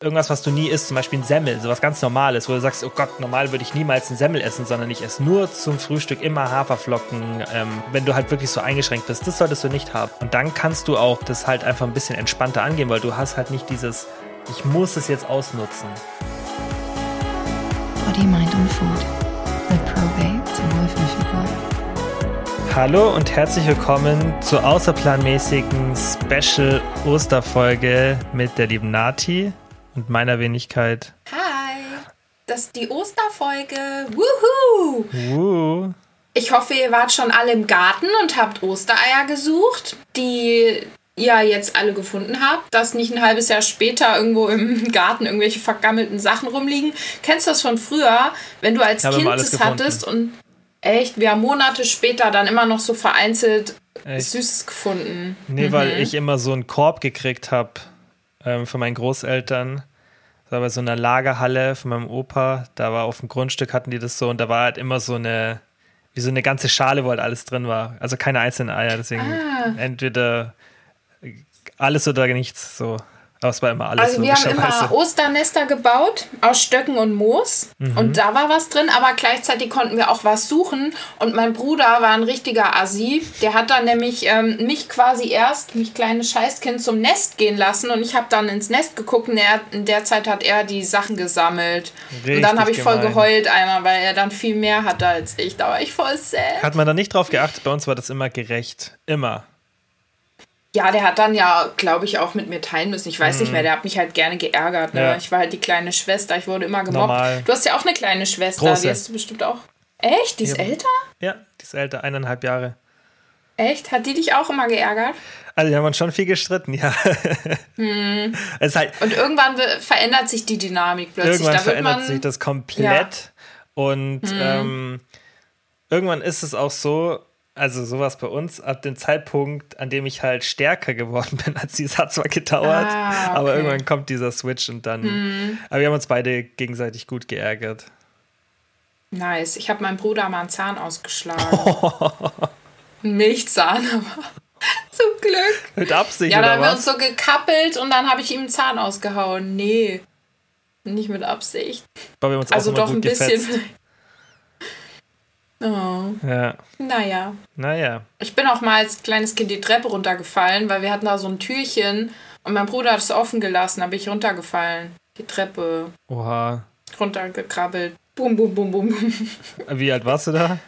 irgendwas, was du nie isst, zum Beispiel ein Semmel, sowas ganz Normales, wo du sagst, oh Gott, normal würde ich niemals ein Semmel essen, sondern ich esse nur zum Frühstück immer Haferflocken, ähm, wenn du halt wirklich so eingeschränkt bist, das solltest du nicht haben. Und dann kannst du auch das halt einfach ein bisschen entspannter angehen, weil du hast halt nicht dieses, ich muss es jetzt ausnutzen. Body, Mind und Food mit Probate und Wolf Hallo und herzlich willkommen zur außerplanmäßigen Special Osterfolge mit der lieben Nati und meiner Wenigkeit. Hi, das ist die Osterfolge. Wuhu! Ich hoffe, ihr wart schon alle im Garten und habt Ostereier gesucht, die ihr jetzt alle gefunden habt, dass nicht ein halbes Jahr später irgendwo im Garten irgendwelche vergammelten Sachen rumliegen. Kennst du das von früher, wenn du als Kind das hattest und echt, wir haben Monate später dann immer noch so vereinzelt echt? Süßes gefunden. Nee, mhm. weil ich immer so einen Korb gekriegt habe ähm, von meinen Großeltern das war bei so einer Lagerhalle von meinem Opa. Da war auf dem Grundstück hatten die das so und da war halt immer so eine, wie so eine ganze Schale, wo halt alles drin war. Also keine einzelnen Eier. Deswegen ah. entweder alles oder nichts. So. Aber es war immer alles Also wir haben immer Osternester gebaut aus Stöcken und Moos. Mhm. und da war was drin, aber gleichzeitig konnten wir auch was suchen. Und mein Bruder war ein richtiger Assi, der hat dann nämlich ähm, mich quasi erst, mich kleines Scheißkind, zum Nest gehen lassen. Und ich habe dann ins Nest geguckt und er, in der Zeit hat er die Sachen gesammelt. Richtig und dann habe ich voll geheult einmal, weil er dann viel mehr hatte als ich, da war ich voll sad. Hat man da nicht drauf geachtet, bei uns war das immer gerecht, immer. Ja, der hat dann ja, glaube ich, auch mit mir teilen müssen. Ich weiß mhm. nicht mehr, der hat mich halt gerne geärgert. Ne? Ja. Ich war halt die kleine Schwester, ich wurde immer gemobbt. Normal. Du hast ja auch eine kleine Schwester, Große. die hast du bestimmt auch. Echt? Die ist ja. älter? Ja, die ist älter, eineinhalb Jahre. Echt? Hat die dich auch immer geärgert? Also, wir haben uns schon viel gestritten, ja. Hm. Halt, Und irgendwann verändert sich die Dynamik plötzlich. Irgendwann verändert man, sich das komplett. Ja. Und hm. ähm, irgendwann ist es auch so, also sowas bei uns, ab dem Zeitpunkt, an dem ich halt stärker geworden bin als sie, hat zwar gedauert, ah, okay. aber irgendwann kommt dieser Switch und dann. Hm. Aber wir haben uns beide gegenseitig gut geärgert. Nice. Ich habe meinem Bruder mal einen Zahn ausgeschlagen. Oh. Ein Milchzahn, aber zum Glück. Mit Absicht, Ja, dann haben wir uns so gekappelt und dann habe ich ihm einen Zahn ausgehauen. Nee, nicht mit Absicht. Aber wir haben uns also auch doch ein bisschen. Gefetzt. Oh. Ja. Naja. Naja. Ich bin auch mal als kleines Kind die Treppe runtergefallen, weil wir hatten da so ein Türchen und mein Bruder hat es offen gelassen, da bin ich runtergefallen. Die Treppe. Oha. Runtergekrabbelt. Bum, bum, bum, bum. Wie alt warst du da?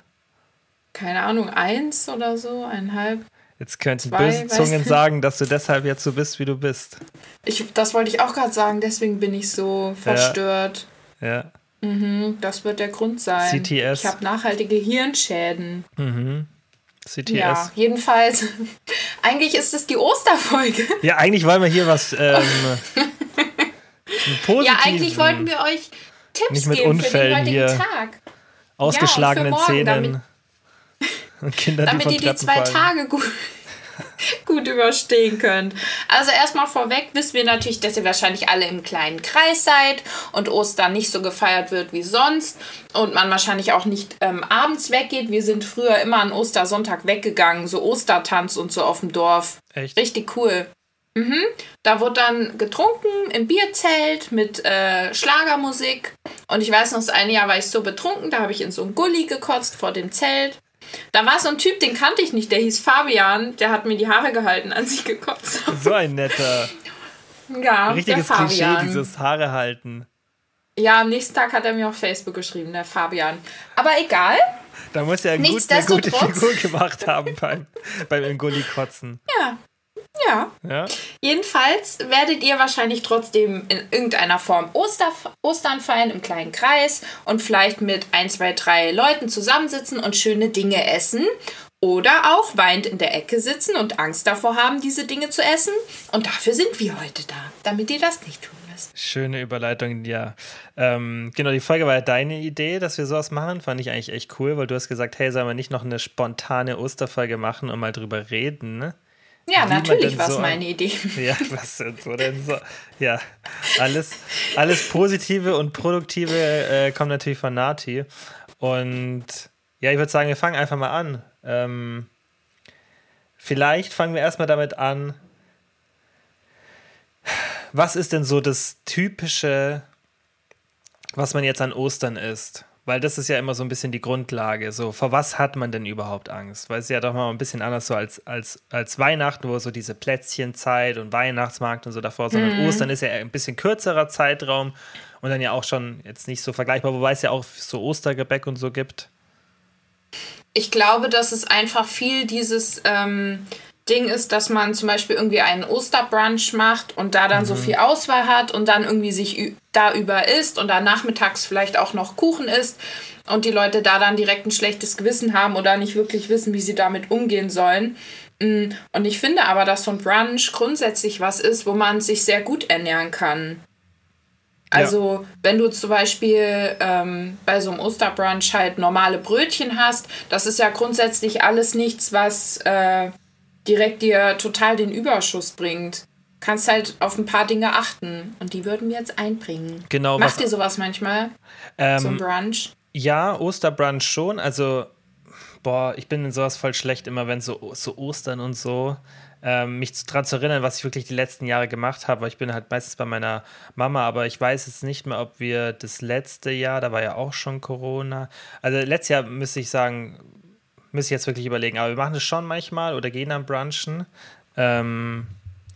Keine Ahnung, eins oder so, eineinhalb. Jetzt könnten zwei, böse Zungen sagen, dass du deshalb jetzt so bist, wie du bist. Ich, das wollte ich auch gerade sagen, deswegen bin ich so verstört. Ja. ja. Mhm, das wird der Grund sein. CTS. Ich habe nachhaltige Hirnschäden. Mhm. CTS. Ja, jedenfalls. eigentlich ist es die Osterfolge. Ja, eigentlich wollen wir hier was ähm, Ja, eigentlich wollten wir euch Tipps Nicht mit geben Unfällen für den hier. Tag. Ausgeschlagenen ja, morgen, Zähnen. Damit, und Kinder, damit die ihr die zwei fallen. Tage gut, gut überstehen könnt. Also erstmal vorweg wissen wir natürlich, dass ihr wahrscheinlich alle im kleinen Kreis seid und Ostern nicht so gefeiert wird wie sonst und man wahrscheinlich auch nicht ähm, abends weggeht. Wir sind früher immer an Ostersonntag weggegangen, so Ostertanz und so auf dem Dorf. Echt? Richtig cool. Mhm. Da wurde dann getrunken im Bierzelt mit äh, Schlagermusik. Und ich weiß noch, das eine Jahr war ich so betrunken, da habe ich in so ein Gully gekotzt vor dem Zelt. Da war so ein Typ, den kannte ich nicht, der hieß Fabian, der hat mir die Haare gehalten, als ich gekotzt habe. So ein netter. Ja, Richtiges der Fabian. Klischee, dieses Haare halten. Ja, am nächsten Tag hat er mir auf Facebook geschrieben, der Fabian. Aber egal. Da muss er gut, eine gute Figur gemacht haben beim, beim Ngulli-Kotzen. Ja, ja. ja. Jedenfalls werdet ihr wahrscheinlich trotzdem in irgendeiner Form Oster, Ostern feiern im kleinen Kreis und vielleicht mit ein, zwei, drei Leuten zusammensitzen und schöne Dinge essen. Oder auch weint in der Ecke sitzen und Angst davor haben, diese Dinge zu essen. Und dafür sind wir heute da, damit ihr das nicht tun müsst. Schöne Überleitung, ja. Ähm, genau, die Folge war ja deine Idee, dass wir sowas machen. Fand ich eigentlich echt cool, weil du hast gesagt, hey, sollen wir nicht noch eine spontane Osterfolge machen und mal drüber reden, ne? Ja, natürlich war es so meine Idee. Ja, was denn so denn so? Ja, alles, alles Positive und Produktive äh, kommt natürlich von Nati. Und ja, ich würde sagen, wir fangen einfach mal an. Ähm, vielleicht fangen wir erstmal damit an. was ist denn so das typische, was man jetzt an Ostern isst? Weil das ist ja immer so ein bisschen die Grundlage. So, vor was hat man denn überhaupt Angst? Weil es ist ja doch mal ein bisschen anders so als, als, als Weihnachten, wo so diese Plätzchenzeit und Weihnachtsmarkt und so davor, sondern mhm. Ostern ist ja ein bisschen kürzerer Zeitraum und dann ja auch schon jetzt nicht so vergleichbar, wobei es ja auch so Ostergebäck und so gibt. Ich glaube, dass es einfach viel dieses ähm, Ding ist, dass man zum Beispiel irgendwie einen Osterbrunch macht und da dann mhm. so viel Auswahl hat und dann irgendwie sich da über isst und dann nachmittags vielleicht auch noch Kuchen isst und die Leute da dann direkt ein schlechtes Gewissen haben oder nicht wirklich wissen, wie sie damit umgehen sollen. Mm, und ich finde aber, dass so ein Brunch grundsätzlich was ist, wo man sich sehr gut ernähren kann. Also, ja. wenn du zum Beispiel ähm, bei so einem Osterbrunch halt normale Brötchen hast, das ist ja grundsätzlich alles nichts, was äh, direkt dir total den Überschuss bringt. Kannst halt auf ein paar Dinge achten und die würden wir jetzt einbringen. Genau. Macht ihr sowas manchmal? Ähm, zum Brunch? Ja, Osterbrunch schon. Also, boah, ich bin in sowas voll schlecht, immer wenn so, so Ostern und so. Ähm, mich daran zu erinnern, was ich wirklich die letzten Jahre gemacht habe, weil ich bin halt meistens bei meiner Mama, aber ich weiß jetzt nicht mehr, ob wir das letzte Jahr, da war ja auch schon Corona. Also letztes Jahr müsste ich sagen, Müsste ich jetzt wirklich überlegen. Aber wir machen das schon manchmal oder gehen dann brunchen. Ähm,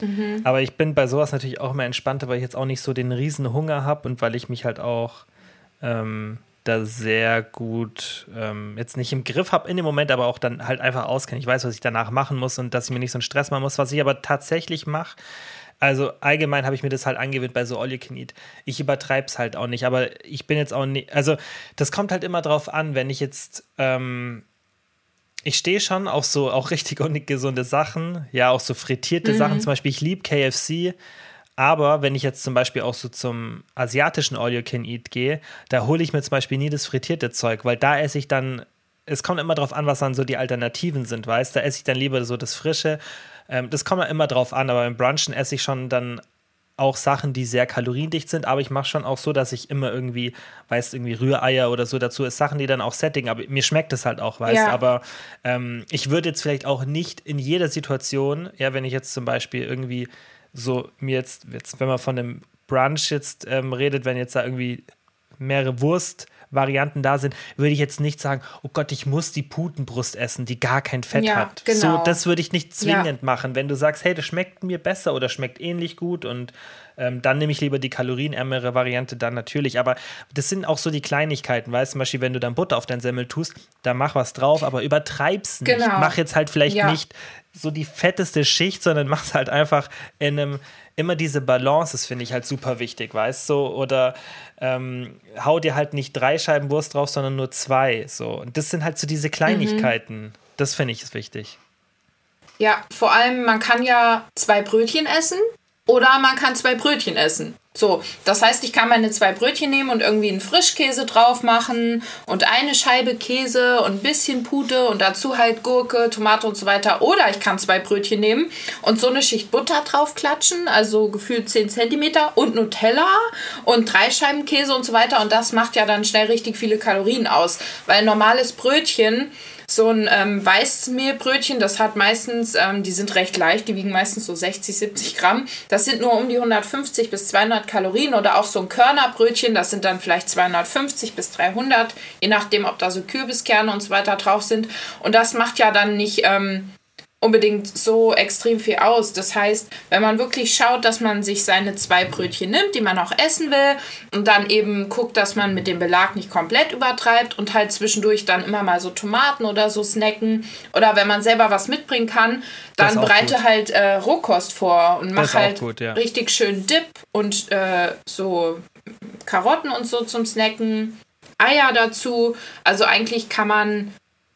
mhm. Aber ich bin bei sowas natürlich auch immer entspannter, weil ich jetzt auch nicht so den riesen Hunger habe und weil ich mich halt auch ähm, da sehr gut ähm, jetzt nicht im Griff habe in dem Moment, aber auch dann halt einfach auskenne. Ich weiß, was ich danach machen muss und dass ich mir nicht so einen Stress machen muss. Was ich aber tatsächlich mache, also allgemein habe ich mir das halt angewöhnt bei so All You Can Eat. Ich übertreibe es halt auch nicht, aber ich bin jetzt auch nicht, also das kommt halt immer drauf an, wenn ich jetzt ähm, ich stehe schon auf so auch richtig ungesunde Sachen, ja, auch so frittierte mhm. Sachen. Zum Beispiel, ich liebe KFC, aber wenn ich jetzt zum Beispiel auch so zum asiatischen All You Can Eat gehe, da hole ich mir zum Beispiel nie das frittierte Zeug, weil da esse ich dann, es kommt immer drauf an, was dann so die Alternativen sind, weißt du? Da esse ich dann lieber so das Frische. Ähm, das kommt immer drauf an, aber beim Brunchen esse ich schon dann auch Sachen, die sehr kaloriendicht sind, aber ich mache schon auch so, dass ich immer irgendwie, weißt irgendwie Rühreier oder so dazu ist, Sachen, die dann auch Setting, aber mir schmeckt es halt auch, weißt ja. aber ähm, ich würde jetzt vielleicht auch nicht in jeder Situation, ja, wenn ich jetzt zum Beispiel irgendwie so mir jetzt, jetzt wenn man von einem Brunch jetzt ähm, redet, wenn jetzt da irgendwie mehrere Wurst Varianten da sind, würde ich jetzt nicht sagen, oh Gott, ich muss die Putenbrust essen, die gar kein Fett ja, hat. Genau. So, das würde ich nicht zwingend ja. machen. Wenn du sagst, hey, das schmeckt mir besser oder schmeckt ähnlich gut und ähm, dann nehme ich lieber die kalorienärmere Variante dann natürlich. Aber das sind auch so die Kleinigkeiten, weißt du, zum Beispiel, wenn du dann Butter auf dein Semmel tust, da mach was drauf, aber übertreib's nicht. Genau. Mach jetzt halt vielleicht ja. nicht so die fetteste Schicht, sondern mach's halt einfach in einem immer diese Balance, das finde ich halt super wichtig, weißt du? So, oder ähm, hau dir halt nicht drei Scheiben Wurst drauf, sondern nur zwei. So. Und das sind halt so diese Kleinigkeiten. Mhm. Das finde ich ist wichtig. Ja, vor allem, man kann ja zwei Brötchen essen oder man kann zwei Brötchen essen. So, das heißt, ich kann meine zwei Brötchen nehmen und irgendwie einen Frischkäse drauf machen und eine Scheibe Käse und ein bisschen Pute und dazu halt Gurke, Tomate und so weiter. Oder ich kann zwei Brötchen nehmen und so eine Schicht Butter drauf klatschen, also gefühlt 10 cm und Nutella und drei Scheiben Käse und so weiter. Und das macht ja dann schnell richtig viele Kalorien aus, weil normales Brötchen so ein ähm, Weißmehlbrötchen, das hat meistens, ähm, die sind recht leicht, die wiegen meistens so 60, 70 Gramm. Das sind nur um die 150 bis 200 Kalorien oder auch so ein Körnerbrötchen, das sind dann vielleicht 250 bis 300, je nachdem, ob da so Kürbiskerne und so weiter drauf sind. Und das macht ja dann nicht ähm, unbedingt so extrem viel aus. Das heißt, wenn man wirklich schaut, dass man sich seine zwei Brötchen nimmt, die man auch essen will, und dann eben guckt, dass man mit dem Belag nicht komplett übertreibt und halt zwischendurch dann immer mal so Tomaten oder so snacken. Oder wenn man selber was mitbringen kann, dann bereite gut. halt äh, Rohkost vor und mach halt gut, ja. richtig schön Dip und äh, so Karotten und so zum Snacken. Eier dazu. Also eigentlich kann man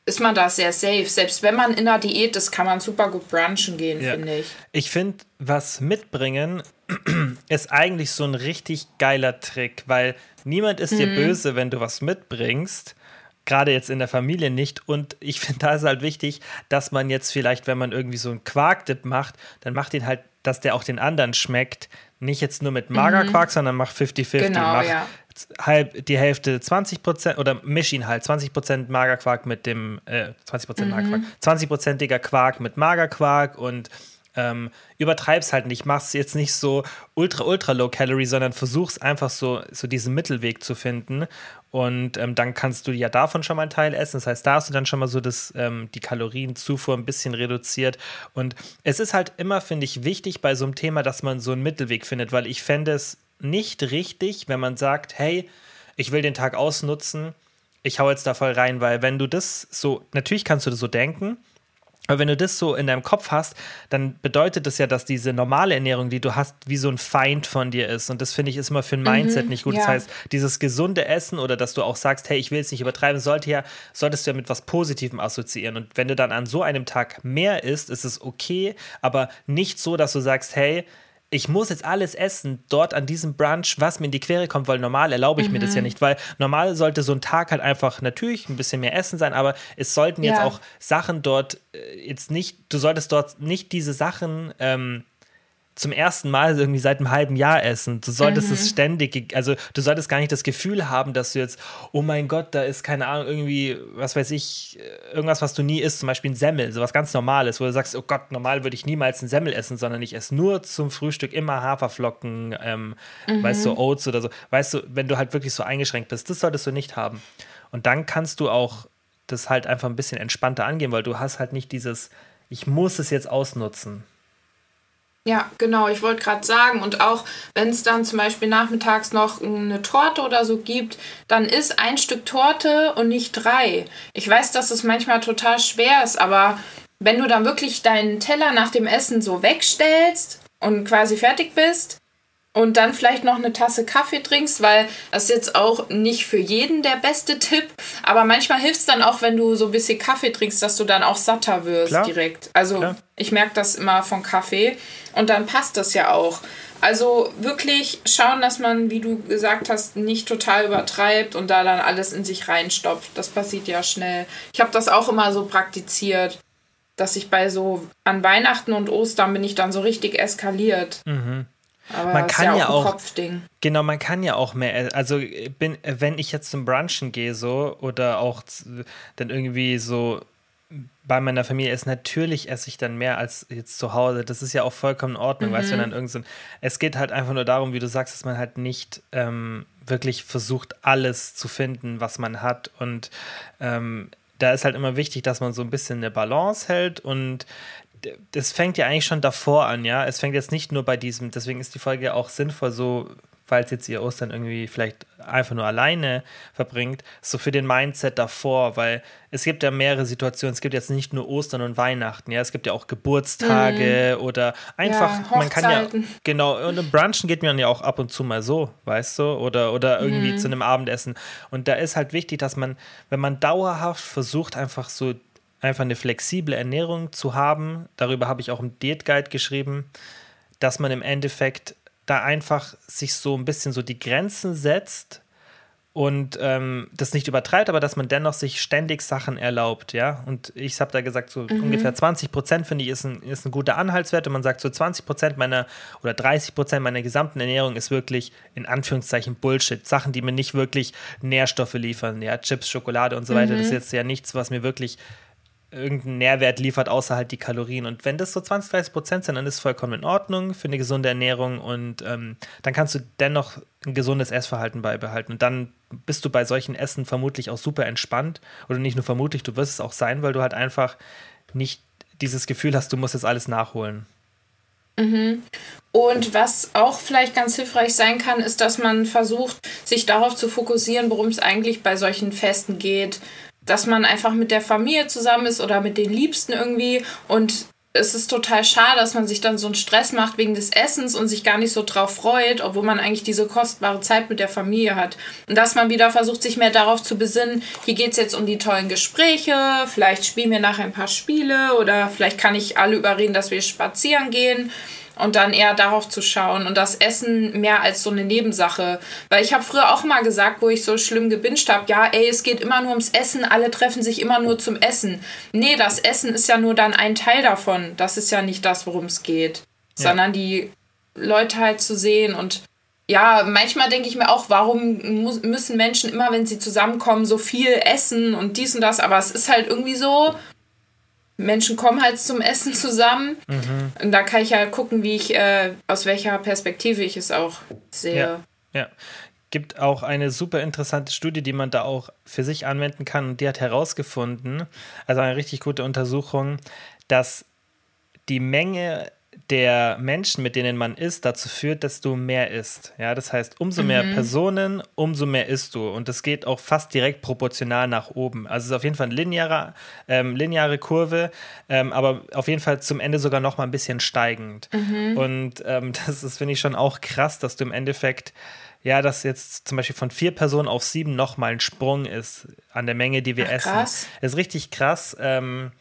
ist man da sehr safe. Selbst wenn man in einer Diät ist, kann man super gut brunchen gehen, ja. finde ich. Ich finde, was mitbringen ist eigentlich so ein richtig geiler Trick, weil niemand ist mhm. dir böse, wenn du was mitbringst. Gerade jetzt in der Familie nicht. Und ich finde, da ist halt wichtig, dass man jetzt vielleicht, wenn man irgendwie so einen Quarkdip macht, dann macht ihn halt, dass der auch den anderen schmeckt. Nicht jetzt nur mit Magerquark, mhm. sondern mach 50-50. Genau, mach ja halb die Hälfte 20 Prozent oder misch ihn halt 20 Prozent Magerquark mit dem äh, 20 Prozent mhm. Magerquark, 20 prozentiger Quark mit Magerquark und ähm, übertreib's halt nicht, mach's jetzt nicht so ultra, ultra low calorie, sondern versuch's einfach so, so diesen Mittelweg zu finden. Und ähm, dann kannst du ja davon schon mal einen Teil essen. Das heißt, da hast du dann schon mal so das, ähm, die Kalorienzufuhr ein bisschen reduziert. Und es ist halt immer, finde ich, wichtig bei so einem Thema, dass man so einen Mittelweg findet, weil ich fände es nicht richtig, wenn man sagt, hey, ich will den Tag ausnutzen, ich hau jetzt da voll rein, weil wenn du das so, natürlich kannst du das so denken, aber wenn du das so in deinem Kopf hast, dann bedeutet das ja, dass diese normale Ernährung, die du hast, wie so ein Feind von dir ist. Und das finde ich ist immer für ein Mindset mhm, nicht gut. Ja. Das heißt, dieses gesunde Essen oder dass du auch sagst, hey, ich will es nicht übertreiben, sollte ja, solltest du ja mit was Positivem assoziieren. Und wenn du dann an so einem Tag mehr isst, ist es okay, aber nicht so, dass du sagst, hey, ich muss jetzt alles essen dort an diesem Brunch, was mir in die Quere kommt, weil normal erlaube ich mhm. mir das ja mhm. nicht, weil normal sollte so ein Tag halt einfach natürlich ein bisschen mehr Essen sein, aber es sollten jetzt ja. auch Sachen dort äh, jetzt nicht, du solltest dort nicht diese Sachen ähm, zum ersten Mal irgendwie seit einem halben Jahr essen. Du solltest mhm. es ständig, also du solltest gar nicht das Gefühl haben, dass du jetzt, oh mein Gott, da ist keine Ahnung, irgendwie, was weiß ich, irgendwas, was du nie isst, zum Beispiel ein Semmel, sowas ganz Normales, wo du sagst, oh Gott, normal würde ich niemals ein Semmel essen, sondern ich esse nur zum Frühstück immer Haferflocken, ähm, mhm. weißt du, Oats oder so. Weißt du, wenn du halt wirklich so eingeschränkt bist, das solltest du nicht haben. Und dann kannst du auch das halt einfach ein bisschen entspannter angehen, weil du hast halt nicht dieses, ich muss es jetzt ausnutzen. Ja, genau, ich wollte gerade sagen, und auch wenn es dann zum Beispiel nachmittags noch eine Torte oder so gibt, dann ist ein Stück Torte und nicht drei. Ich weiß, dass es manchmal total schwer ist, aber wenn du dann wirklich deinen Teller nach dem Essen so wegstellst und quasi fertig bist, und dann vielleicht noch eine Tasse Kaffee trinkst, weil das ist jetzt auch nicht für jeden der beste Tipp, aber manchmal hilft es dann auch, wenn du so ein bisschen Kaffee trinkst, dass du dann auch satter wirst Klar. direkt. Also Klar. ich merke das immer von Kaffee und dann passt das ja auch. Also wirklich schauen, dass man, wie du gesagt hast, nicht total übertreibt und da dann alles in sich reinstopft. Das passiert ja schnell. Ich habe das auch immer so praktiziert, dass ich bei so an Weihnachten und Ostern bin ich dann so richtig eskaliert. Mhm. Aber man kann ja, auch, ja auch Kopfding. Genau, man kann ja auch mehr. Also bin, wenn ich jetzt zum Brunchen gehe so oder auch dann irgendwie so bei meiner Familie ist, natürlich esse ich dann mehr als jetzt zu Hause. Das ist ja auch vollkommen in Ordnung, mhm. weißt du, wenn dann irgend so Es geht halt einfach nur darum, wie du sagst, dass man halt nicht ähm, wirklich versucht, alles zu finden, was man hat. Und ähm, da ist halt immer wichtig, dass man so ein bisschen eine Balance hält und das fängt ja eigentlich schon davor an, ja. Es fängt jetzt nicht nur bei diesem, deswegen ist die Folge auch sinnvoll, so, falls jetzt ihr Ostern irgendwie vielleicht einfach nur alleine verbringt, so für den Mindset davor, weil es gibt ja mehrere Situationen. Es gibt jetzt nicht nur Ostern und Weihnachten, ja. Es gibt ja auch Geburtstage mhm. oder einfach, ja, man kann ja, genau, und im Brunchen geht man ja auch ab und zu mal so, weißt du, oder, oder irgendwie mhm. zu einem Abendessen. Und da ist halt wichtig, dass man, wenn man dauerhaft versucht, einfach so einfach eine flexible Ernährung zu haben. Darüber habe ich auch im Diät Guide geschrieben, dass man im Endeffekt da einfach sich so ein bisschen so die Grenzen setzt und ähm, das nicht übertreibt, aber dass man dennoch sich ständig Sachen erlaubt, ja. Und ich habe da gesagt, so mhm. ungefähr 20 Prozent finde ich ist ein, ist ein guter Anhaltswert. Und man sagt, so 20 Prozent meiner oder 30 Prozent meiner gesamten Ernährung ist wirklich in Anführungszeichen Bullshit. Sachen, die mir nicht wirklich Nährstoffe liefern, ja, Chips, Schokolade und so weiter. Mhm. Das ist jetzt ja nichts, was mir wirklich irgendeinen Nährwert liefert, außer halt die Kalorien. Und wenn das so 20, 30 Prozent sind, dann ist es vollkommen in Ordnung für eine gesunde Ernährung und ähm, dann kannst du dennoch ein gesundes Essverhalten beibehalten. Und dann bist du bei solchen Essen vermutlich auch super entspannt. Oder nicht nur vermutlich, du wirst es auch sein, weil du halt einfach nicht dieses Gefühl hast, du musst jetzt alles nachholen. Mhm. Und was auch vielleicht ganz hilfreich sein kann, ist, dass man versucht, sich darauf zu fokussieren, worum es eigentlich bei solchen Festen geht dass man einfach mit der Familie zusammen ist oder mit den Liebsten irgendwie und es ist total schade, dass man sich dann so einen Stress macht wegen des Essens und sich gar nicht so drauf freut, obwohl man eigentlich diese kostbare Zeit mit der Familie hat. Und dass man wieder versucht, sich mehr darauf zu besinnen, hier geht es jetzt um die tollen Gespräche, vielleicht spielen wir nachher ein paar Spiele oder vielleicht kann ich alle überreden, dass wir spazieren gehen und dann eher darauf zu schauen und das Essen mehr als so eine Nebensache. Weil ich habe früher auch mal gesagt, wo ich so schlimm gebinged habe, ja, ey, es geht immer nur ums Essen, alle treffen sich immer nur zum Essen. Nee, das Essen ist ja nur dann ein Teil davon. Das ist ja nicht das, worum es geht. Ja. Sondern die Leute halt zu sehen und ja, manchmal denke ich mir auch, warum müssen Menschen immer, wenn sie zusammenkommen, so viel essen und dies und das, aber es ist halt irgendwie so, Menschen kommen halt zum Essen zusammen. Mhm. Und da kann ich ja gucken, wie ich, äh, aus welcher Perspektive ich es auch sehe. Ja, ja. Gibt auch eine super interessante Studie, die man da auch für sich anwenden kann. Und die hat herausgefunden, also eine richtig gute Untersuchung, dass die Menge der Menschen, mit denen man isst, dazu führt, dass du mehr isst. Ja, das heißt, umso mehr mhm. Personen, umso mehr isst du. Und das geht auch fast direkt proportional nach oben. Also es ist auf jeden Fall eine lineare, ähm, lineare Kurve, ähm, aber auf jeden Fall zum Ende sogar noch mal ein bisschen steigend. Mhm. Und ähm, das ist, finde ich, schon auch krass, dass du im Endeffekt ja, dass jetzt zum Beispiel von vier Personen auf sieben nochmal ein Sprung ist an der Menge, die wir Ach, essen. Krass. ist richtig krass. Ähm,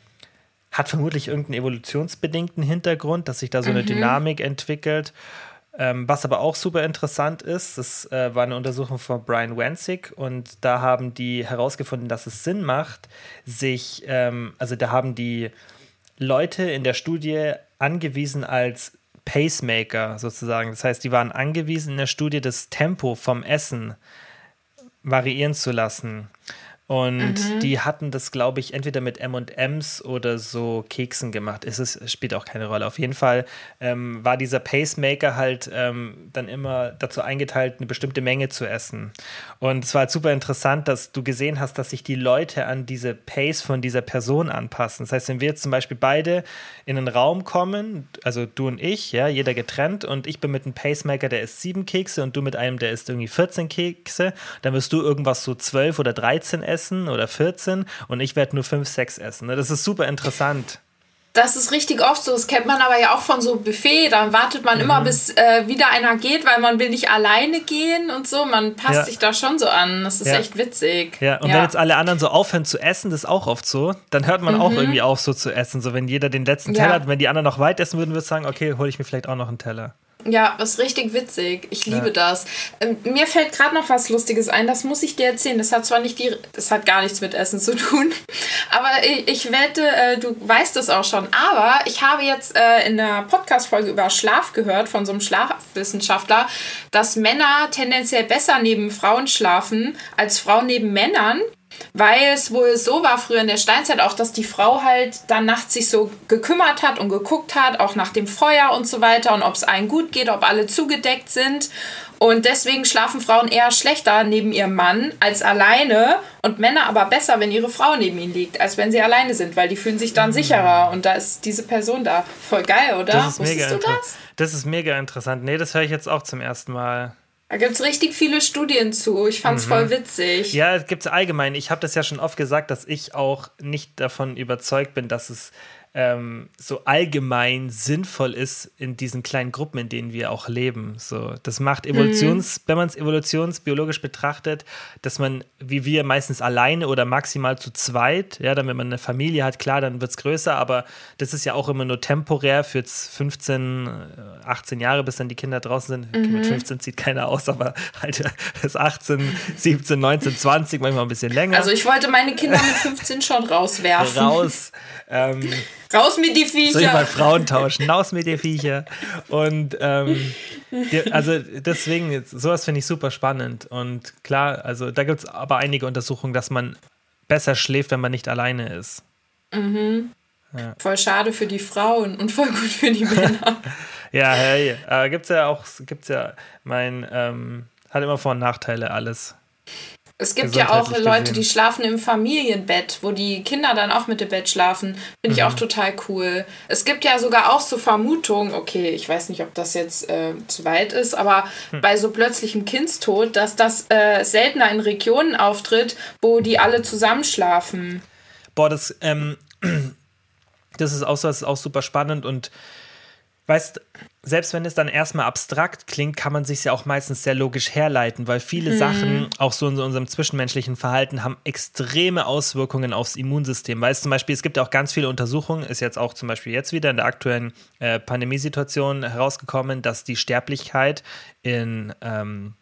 hat vermutlich irgendeinen evolutionsbedingten Hintergrund, dass sich da so eine mhm. Dynamik entwickelt. Ähm, was aber auch super interessant ist, das äh, war eine Untersuchung von Brian Wenzig und da haben die herausgefunden, dass es Sinn macht, sich, ähm, also da haben die Leute in der Studie angewiesen als Pacemaker sozusagen. Das heißt, die waren angewiesen in der Studie das Tempo vom Essen variieren zu lassen. Und mhm. die hatten das, glaube ich, entweder mit MMs oder so Keksen gemacht. Es ist, spielt auch keine Rolle. Auf jeden Fall ähm, war dieser Pacemaker halt ähm, dann immer dazu eingeteilt, eine bestimmte Menge zu essen. Und es war halt super interessant, dass du gesehen hast, dass sich die Leute an diese Pace von dieser Person anpassen. Das heißt, wenn wir jetzt zum Beispiel beide in einen Raum kommen, also du und ich, ja, jeder getrennt, und ich bin mit einem Pacemaker, der isst sieben Kekse, und du mit einem, der isst irgendwie 14 Kekse, dann wirst du irgendwas so 12 oder 13 essen essen oder 14 und ich werde nur 5, 6 essen. Ne? Das ist super interessant. Das ist richtig oft so. Das kennt man aber ja auch von so Buffet. Da wartet man mhm. immer, bis äh, wieder einer geht, weil man will nicht alleine gehen und so. Man passt ja. sich da schon so an. Das ist ja. echt witzig. Ja, und ja. wenn jetzt alle anderen so aufhören zu essen, das ist auch oft so, dann hört man mhm. auch irgendwie auf, so zu essen. So, wenn jeder den letzten Teller hat, wenn die anderen noch weit essen würden, würde ich sagen, okay, hole ich mir vielleicht auch noch einen Teller. Ja, das ist richtig witzig. Ich liebe ja. das. Ähm, mir fällt gerade noch was Lustiges ein, das muss ich dir erzählen. Das hat zwar nicht die, das hat gar nichts mit Essen zu tun, aber ich, ich wette, äh, du weißt es auch schon. Aber ich habe jetzt äh, in der Podcast-Folge über Schlaf gehört von so einem Schlafwissenschaftler, dass Männer tendenziell besser neben Frauen schlafen als Frauen neben Männern. Weil es wohl so war früher in der Steinzeit auch, dass die Frau halt dann nachts sich so gekümmert hat und geguckt hat, auch nach dem Feuer und so weiter und ob es allen gut geht, ob alle zugedeckt sind. Und deswegen schlafen Frauen eher schlechter neben ihrem Mann als alleine und Männer aber besser, wenn ihre Frau neben ihnen liegt, als wenn sie alleine sind, weil die fühlen sich dann sicherer und da ist diese Person da. Voll geil, oder? Das ist Wusstest mega du das? Das ist mega interessant. Nee, das höre ich jetzt auch zum ersten Mal. Da gibt es richtig viele Studien zu. Ich fand es mhm. voll witzig. Ja, es gibt es allgemein. Ich habe das ja schon oft gesagt, dass ich auch nicht davon überzeugt bin, dass es ähm, so allgemein sinnvoll ist in diesen kleinen Gruppen, in denen wir auch leben. So, das macht Evolutions, mhm. wenn man es evolutionsbiologisch betrachtet, dass man, wie wir meistens alleine oder maximal zu zweit, ja, dann wenn man eine Familie hat, klar, dann wird es größer, aber das ist ja auch immer nur temporär für 15, 18 äh, Jahre, bis dann die Kinder draußen sind. Mhm. Mit 15 sieht keiner aus, aber halt das 18, 17, 19, 20, manchmal ein bisschen länger. Also ich wollte meine Kinder mit 15 schon rauswerfen. Raus. Ähm, Raus mit die Viecher. Soll ich mal Frauen tauschen? Raus mit die Viecher. Und ähm, die, also deswegen, sowas finde ich super spannend. Und klar, also da gibt es aber einige Untersuchungen, dass man besser schläft, wenn man nicht alleine ist. Mhm. Ja. Voll schade für die Frauen und voll gut für die Männer. ja, hey, äh, gibt's ja auch, gibt's ja, mein, ähm, hat immer Vor- und Nachteile alles. Es gibt ja auch Leute, gesehen. die schlafen im Familienbett, wo die Kinder dann auch mit dem Bett schlafen. Finde ich mhm. auch total cool. Es gibt ja sogar auch so Vermutungen, okay, ich weiß nicht, ob das jetzt äh, zu weit ist, aber mhm. bei so plötzlichem Kindstod, dass das äh, seltener in Regionen auftritt, wo die alle zusammenschlafen. Boah, das, ähm, das ist auch so, das ist auch super spannend und weißt, selbst wenn es dann erstmal abstrakt klingt, kann man sich ja auch meistens sehr logisch herleiten, weil viele mhm. Sachen, auch so in unserem zwischenmenschlichen Verhalten, haben extreme Auswirkungen aufs Immunsystem. Weißt zum Beispiel, es gibt ja auch ganz viele Untersuchungen, ist jetzt auch zum Beispiel jetzt wieder in der aktuellen äh, Pandemiesituation herausgekommen, dass die Sterblichkeit in ähm,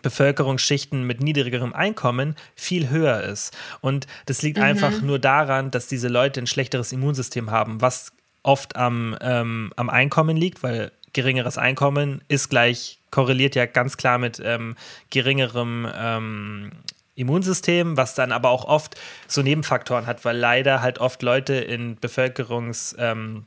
Bevölkerungsschichten mit niedrigerem Einkommen viel höher ist. Und das liegt mhm. einfach nur daran, dass diese Leute ein schlechteres Immunsystem haben, was oft am, ähm, am Einkommen liegt, weil geringeres Einkommen ist gleich, korreliert ja ganz klar mit ähm, geringerem ähm, Immunsystem, was dann aber auch oft so Nebenfaktoren hat, weil leider halt oft Leute in Bevölkerungs- ähm,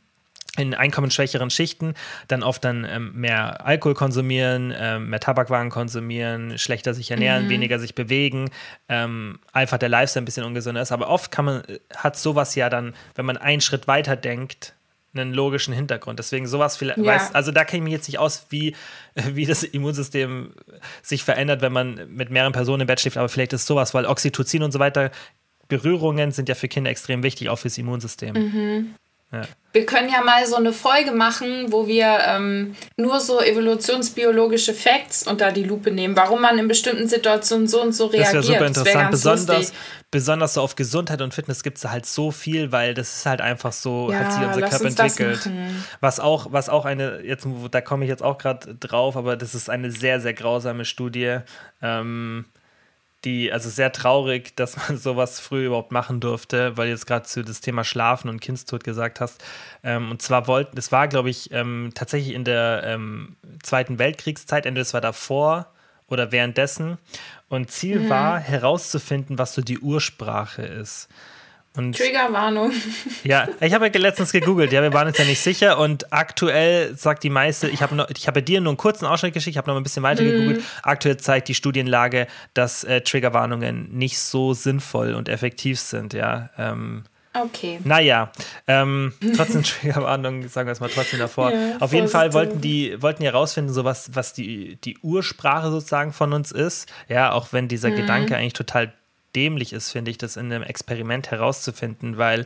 in einkommensschwächeren Schichten dann oft dann ähm, mehr Alkohol konsumieren, ähm, mehr Tabakwaren konsumieren, schlechter sich ernähren, mhm. weniger sich bewegen, ähm, einfach der Lifestyle ein bisschen ungesünder ist. Aber oft kann man, hat sowas ja dann, wenn man einen Schritt weiter denkt, einen logischen Hintergrund. Deswegen sowas vielleicht, ja. weiß, also da kenne ich mich jetzt nicht aus, wie, wie das Immunsystem sich verändert, wenn man mit mehreren Personen im Bett schläft, aber vielleicht ist sowas, weil Oxytocin und so weiter, Berührungen sind ja für Kinder extrem wichtig, auch fürs Immunsystem. Mhm. Ja. Wir können ja mal so eine Folge machen, wo wir ähm, nur so evolutionsbiologische Facts unter die Lupe nehmen, warum man in bestimmten Situationen so und so reagiert. Das wäre super interessant. Das besonders, besonders so auf Gesundheit und Fitness gibt es halt so viel, weil das ist halt einfach so, ja, hat sich unser Körper entwickelt. Was auch, was auch eine, jetzt, da komme ich jetzt auch gerade drauf, aber das ist eine sehr, sehr grausame Studie. Ähm, die, also sehr traurig, dass man sowas früh überhaupt machen durfte, weil du jetzt gerade zu das Thema Schlafen und Kindstod gesagt hast. Ähm, und zwar wollten, es war, glaube ich, ähm, tatsächlich in der ähm, Zweiten Weltkriegszeit, entweder es war davor oder währenddessen. Und Ziel mhm. war herauszufinden, was so die Ursprache ist. Und Triggerwarnung. Ja, ich habe ja letztens gegoogelt, ja, wir waren uns ja nicht sicher und aktuell sagt die meiste, ich habe ich habe dir nur einen kurzen Ausschnitt geschickt, ich habe noch ein bisschen weiter mm. gegoogelt. Aktuell zeigt die Studienlage, dass äh, Triggerwarnungen nicht so sinnvoll und effektiv sind, ja. Ähm, Okay. Naja, ähm, trotzdem Triggerwarnung, sagen wir es mal trotzdem davor. Ja, Auf jeden Fall wollten die, wollten die herausfinden, so was, was die, die Ursprache sozusagen von uns ist. Ja, auch wenn dieser mhm. Gedanke eigentlich total dämlich ist, finde ich, das in einem Experiment herauszufinden, weil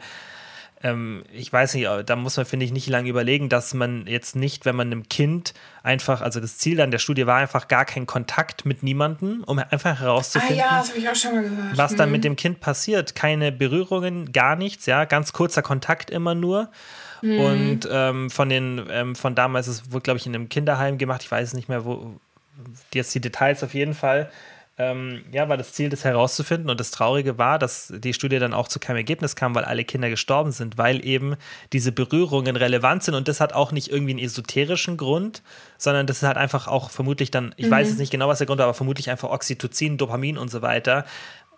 ähm, ich weiß nicht, da muss man, finde ich, nicht lange überlegen, dass man jetzt nicht, wenn man einem Kind einfach, also das Ziel dann der Studie war einfach gar keinen Kontakt mit niemandem, um einfach herauszufinden, ah, ja, was dann mit mhm. dem Kind passiert. Keine Berührungen, gar nichts, ja, ganz kurzer Kontakt immer nur. Mhm. Und ähm, von den, ähm, von damals, es wurde, glaube ich, in einem Kinderheim gemacht, ich weiß nicht mehr, wo, jetzt die Details auf jeden Fall ähm, ja, war das Ziel, das herauszufinden. Und das Traurige war, dass die Studie dann auch zu keinem Ergebnis kam, weil alle Kinder gestorben sind, weil eben diese Berührungen relevant sind. Und das hat auch nicht irgendwie einen esoterischen Grund, sondern das ist halt einfach auch vermutlich dann, ich mhm. weiß jetzt nicht genau, was der Grund war, aber vermutlich einfach Oxytocin, Dopamin und so weiter.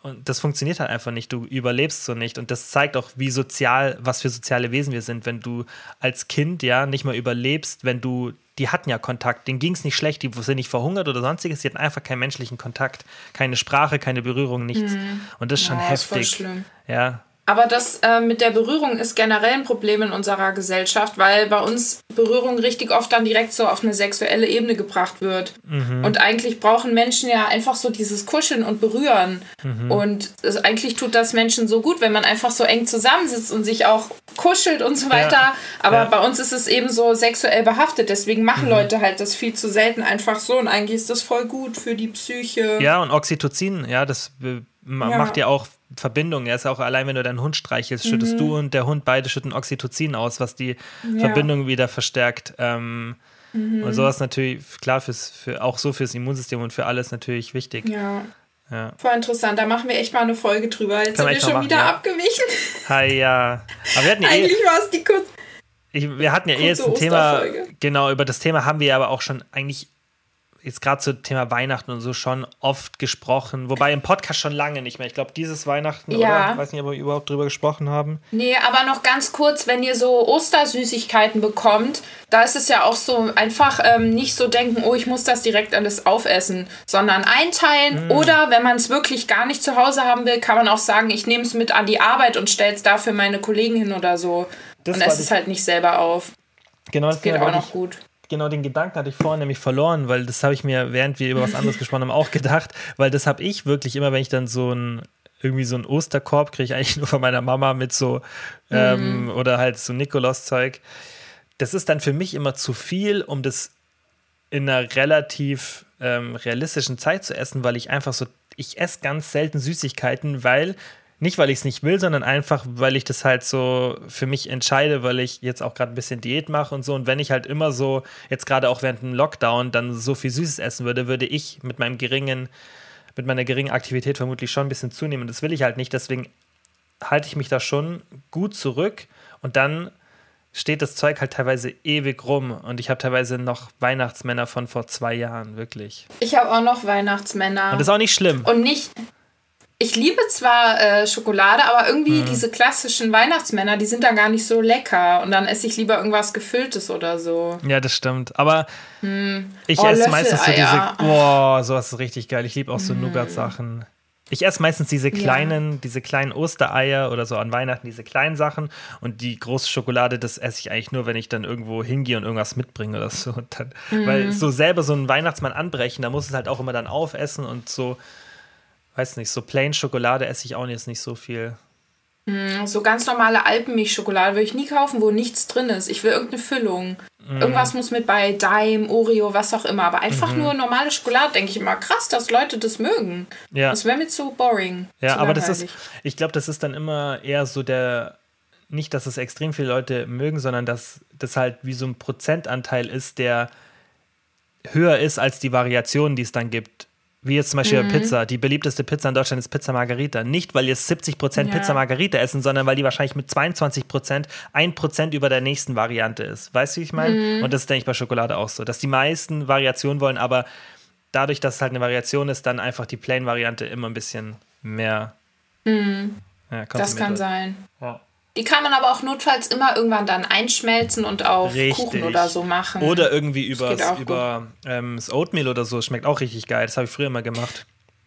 Und das funktioniert halt einfach nicht. Du überlebst so nicht. Und das zeigt auch, wie sozial, was für soziale Wesen wir sind, wenn du als Kind ja nicht mal überlebst, wenn du die hatten ja Kontakt, denen ging es nicht schlecht, die sind nicht verhungert oder sonstiges, die hatten einfach keinen menschlichen Kontakt, keine Sprache, keine Berührung, nichts. Mhm. Und das ist schon ja, heftig. Ist voll schlimm. Ja, aber das äh, mit der Berührung ist generell ein Problem in unserer Gesellschaft, weil bei uns Berührung richtig oft dann direkt so auf eine sexuelle Ebene gebracht wird. Mhm. Und eigentlich brauchen Menschen ja einfach so dieses Kuscheln und Berühren. Mhm. Und es, eigentlich tut das Menschen so gut, wenn man einfach so eng zusammensitzt und sich auch kuschelt und so weiter. Ja. Aber ja. bei uns ist es eben so sexuell behaftet. Deswegen machen mhm. Leute halt das viel zu selten einfach so. Und eigentlich ist das voll gut für die Psyche. Ja, und Oxytocin, ja, das ja. macht ja auch Verbindung. Er ist auch allein, wenn du deinen Hund streichelst, schüttest mhm. du und der Hund beide schütten Oxytocin aus, was die ja. Verbindung wieder verstärkt. Ähm, mhm. Und sowas natürlich, klar, fürs, für, auch so fürs Immunsystem und für alles natürlich wichtig. Ja. Ja. Voll interessant, da machen wir echt mal eine Folge drüber. Jetzt Kann sind wir schon machen, wieder ja. abgewichen. Hi, ja. Aber wir hatten ja eh Eigentlich eh, war es die kurz. Ich, wir hatten ja eh jetzt ein Thema, genau, über das Thema haben wir aber auch schon eigentlich jetzt gerade zum Thema Weihnachten und so schon oft gesprochen, wobei im Podcast schon lange nicht mehr. Ich glaube, dieses Weihnachten, ja. oder? Ich weiß nicht, ob wir überhaupt drüber gesprochen haben. Nee, aber noch ganz kurz, wenn ihr so Ostersüßigkeiten bekommt, da ist es ja auch so einfach ähm, nicht so denken, oh, ich muss das direkt alles aufessen, sondern einteilen. Mm. Oder wenn man es wirklich gar nicht zu Hause haben will, kann man auch sagen, ich nehme es mit an die Arbeit und stelle es dafür meine Kollegen hin oder so. Das und esse es halt nicht selber auf. Genau, das, das geht auch noch gut genau den Gedanken hatte ich vorhin nämlich verloren, weil das habe ich mir, während wir über was anderes gesprochen haben, auch gedacht, weil das habe ich wirklich immer, wenn ich dann so ein irgendwie so ein Osterkorb kriege ich eigentlich nur von meiner Mama mit so ähm, mhm. oder halt so Nikolaus-Zeug. Das ist dann für mich immer zu viel, um das in einer relativ ähm, realistischen Zeit zu essen, weil ich einfach so, ich esse ganz selten Süßigkeiten, weil nicht, weil ich es nicht will, sondern einfach, weil ich das halt so für mich entscheide, weil ich jetzt auch gerade ein bisschen Diät mache und so. Und wenn ich halt immer so, jetzt gerade auch während dem Lockdown, dann so viel Süßes essen würde, würde ich mit meinem geringen, mit meiner geringen Aktivität vermutlich schon ein bisschen zunehmen. Das will ich halt nicht. Deswegen halte ich mich da schon gut zurück und dann steht das Zeug halt teilweise ewig rum und ich habe teilweise noch Weihnachtsmänner von vor zwei Jahren, wirklich. Ich habe auch noch Weihnachtsmänner. Und das ist auch nicht schlimm. Und nicht, ich liebe zwar äh, Schokolade, aber irgendwie mhm. diese klassischen Weihnachtsmänner, die sind dann gar nicht so lecker. Und dann esse ich lieber irgendwas Gefülltes oder so. Ja, das stimmt. Aber hm. ich oh, esse meistens so diese. Boah, sowas ist richtig geil. Ich liebe auch so hm. Nougat-Sachen. Ich esse meistens diese kleinen, ja. diese kleinen Ostereier oder so an Weihnachten, diese kleinen Sachen. Und die große Schokolade, das esse ich eigentlich nur, wenn ich dann irgendwo hingehe und irgendwas mitbringe oder so. Dann, mhm. Weil so selber so einen Weihnachtsmann anbrechen, da muss es halt auch immer dann aufessen und so weiß nicht, so plain Schokolade esse ich auch jetzt nicht so viel. Mm, so ganz normale Alpenmilchschokolade würde ich nie kaufen, wo nichts drin ist. Ich will irgendeine Füllung. Mm. Irgendwas muss mit bei Daim, Oreo, was auch immer. Aber einfach mhm. nur normale Schokolade, denke ich immer. Krass, dass Leute das mögen. Ja. Das wäre mir zu boring. Ja, aber das ist, ich glaube, das ist dann immer eher so der, nicht, dass es extrem viele Leute mögen, sondern dass das halt wie so ein Prozentanteil ist, der höher ist als die Variationen, die es dann gibt. Wie jetzt zum Beispiel mhm. Pizza. Die beliebteste Pizza in Deutschland ist Pizza Margarita. Nicht, weil jetzt 70% ja. Pizza Margarita essen, sondern weil die wahrscheinlich mit 22% 1% über der nächsten Variante ist. Weißt du, wie ich meine? Mhm. Und das ist, denke ich, bei Schokolade auch so. Dass die meisten Variationen wollen, aber dadurch, dass es halt eine Variation ist, dann einfach die Plain-Variante immer ein bisschen mehr. Mhm. Ja, das kann sein. Ja. Die kann man aber auch notfalls immer irgendwann dann einschmelzen und auf richtig. Kuchen oder so machen. Oder irgendwie übers, über ähm, das Oatmeal oder so. Schmeckt auch richtig geil. Das habe ich früher immer gemacht.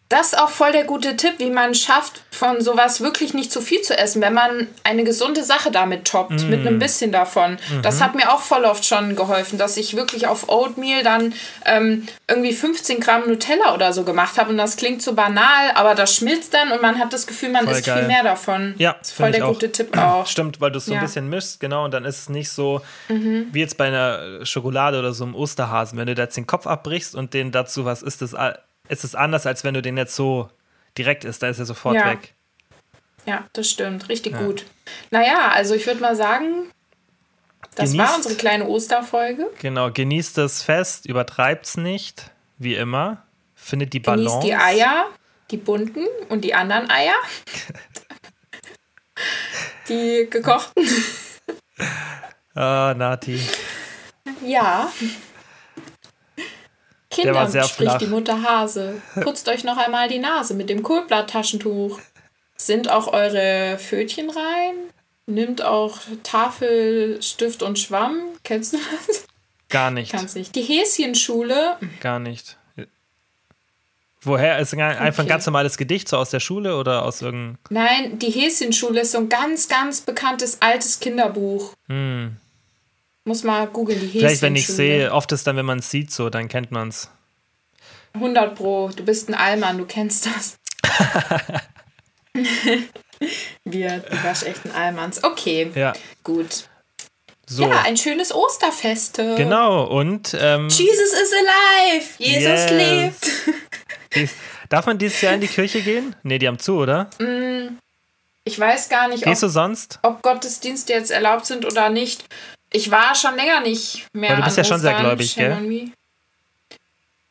Das ist auch voll der gute Tipp, wie man schafft, von sowas wirklich nicht zu viel zu essen, wenn man eine gesunde Sache damit toppt, mm. mit einem bisschen davon. Mhm. Das hat mir auch voll oft schon geholfen, dass ich wirklich auf Oatmeal dann ähm, irgendwie 15 Gramm Nutella oder so gemacht habe. Und das klingt so banal, aber das schmilzt dann und man hat das Gefühl, man voll isst geil. viel mehr davon. Ja, das ist voll der gute Tipp auch. Stimmt, weil du es so ja. ein bisschen mischst, genau, und dann ist es nicht so mhm. wie jetzt bei einer Schokolade oder so einem Osterhasen. Wenn du da jetzt den Kopf abbrichst und den dazu was ist ist es anders, als wenn du den jetzt so direkt isst. Da ist er sofort ja. weg. Ja, das stimmt. Richtig ja. gut. Naja, also ich würde mal sagen, das genießt, war unsere kleine Osterfolge. Genau, genießt das Fest, übertreibt es nicht, wie immer. Findet die Balance. Genießt die Eier, die bunten und die anderen Eier. die gekochten. Ah, Nati. Ja. Kinder, spricht flach. die Mutter Hase. Putzt euch noch einmal die Nase mit dem Kohlblatttaschentuch. Sind auch eure Fötchen rein? Nimmt auch Tafel, Stift und Schwamm. Kennst du das? Gar nicht. Kannst nicht. Die Häschenschule. Gar nicht. Woher? Ist einfach ein ganz normales Gedicht, so aus der Schule oder aus irgendeinem. Nein, die Häschenschule ist so ein ganz, ganz bekanntes altes Kinderbuch. Hm. Muss mal googeln, die. Vielleicht, wenn ich sehe, oft ist dann, wenn man es sieht, so, dann kennt man es. 100 Pro, du bist ein Allmann, du kennst das. Wir, du warst echt ein Allmanns. Okay, ja. gut. So. Ja, ein schönes Osterfest. Genau, und. Ähm, Jesus is alive! Jesus yes. lebt! Darf man dieses Jahr in die Kirche gehen? Ne, die haben zu, oder? Mm, ich weiß gar nicht, Gehst ob, du sonst? ob Gottesdienste jetzt erlaubt sind oder nicht. Ich war schon länger nicht mehr. Weil du bist ja schon sehr gläubig, gell?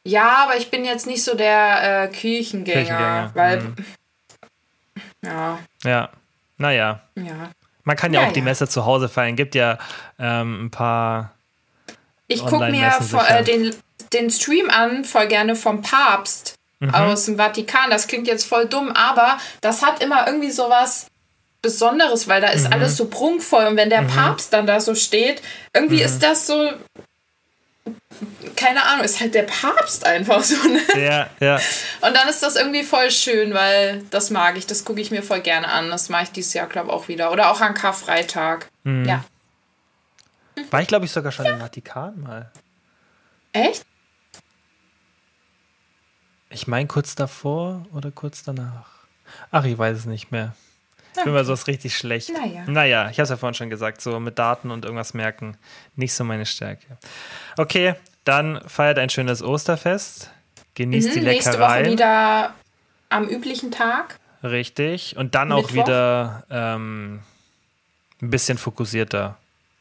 Ja, aber ich bin jetzt nicht so der äh, Kirchengänger, Kirchengänger, weil. Mhm. Ja. Ja. Naja. Ja. Man kann ja, ja auch die Messe zu Hause feiern. Gibt ja ähm, ein paar. Ich gucke mir vor, äh, den, den Stream an, voll gerne vom Papst mhm. aus dem Vatikan. Das klingt jetzt voll dumm, aber das hat immer irgendwie sowas Besonderes, weil da ist mhm. alles so prunkvoll und wenn der mhm. Papst dann da so steht, irgendwie mhm. ist das so, keine Ahnung, ist halt der Papst einfach so, ne? Ja, ja. Und dann ist das irgendwie voll schön, weil das mag ich, das gucke ich mir voll gerne an. Das mache ich dieses Jahr, glaube ich, auch wieder. Oder auch an Karfreitag. Mhm. Ja. War ich, glaube ich, sogar schon ja. im Vatikan mal. Echt? Ich meine kurz davor oder kurz danach. Ach, ich weiß es nicht mehr. Ich bin mal so richtig schlecht. Naja. Naja, ich habe es ja vorhin schon gesagt, so mit Daten und irgendwas merken, nicht so meine Stärke. Okay, dann feiert ein schönes Osterfest. Genießt mhm, die Leckereien. Nächste Woche wieder am üblichen Tag. Richtig. Und dann Mittwoch. auch wieder ähm, ein bisschen fokussierter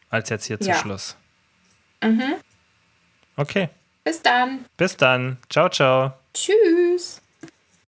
als jetzt hier ja. zu Schluss. Mhm. Okay. Bis dann. Bis dann. Ciao, ciao. Tschüss.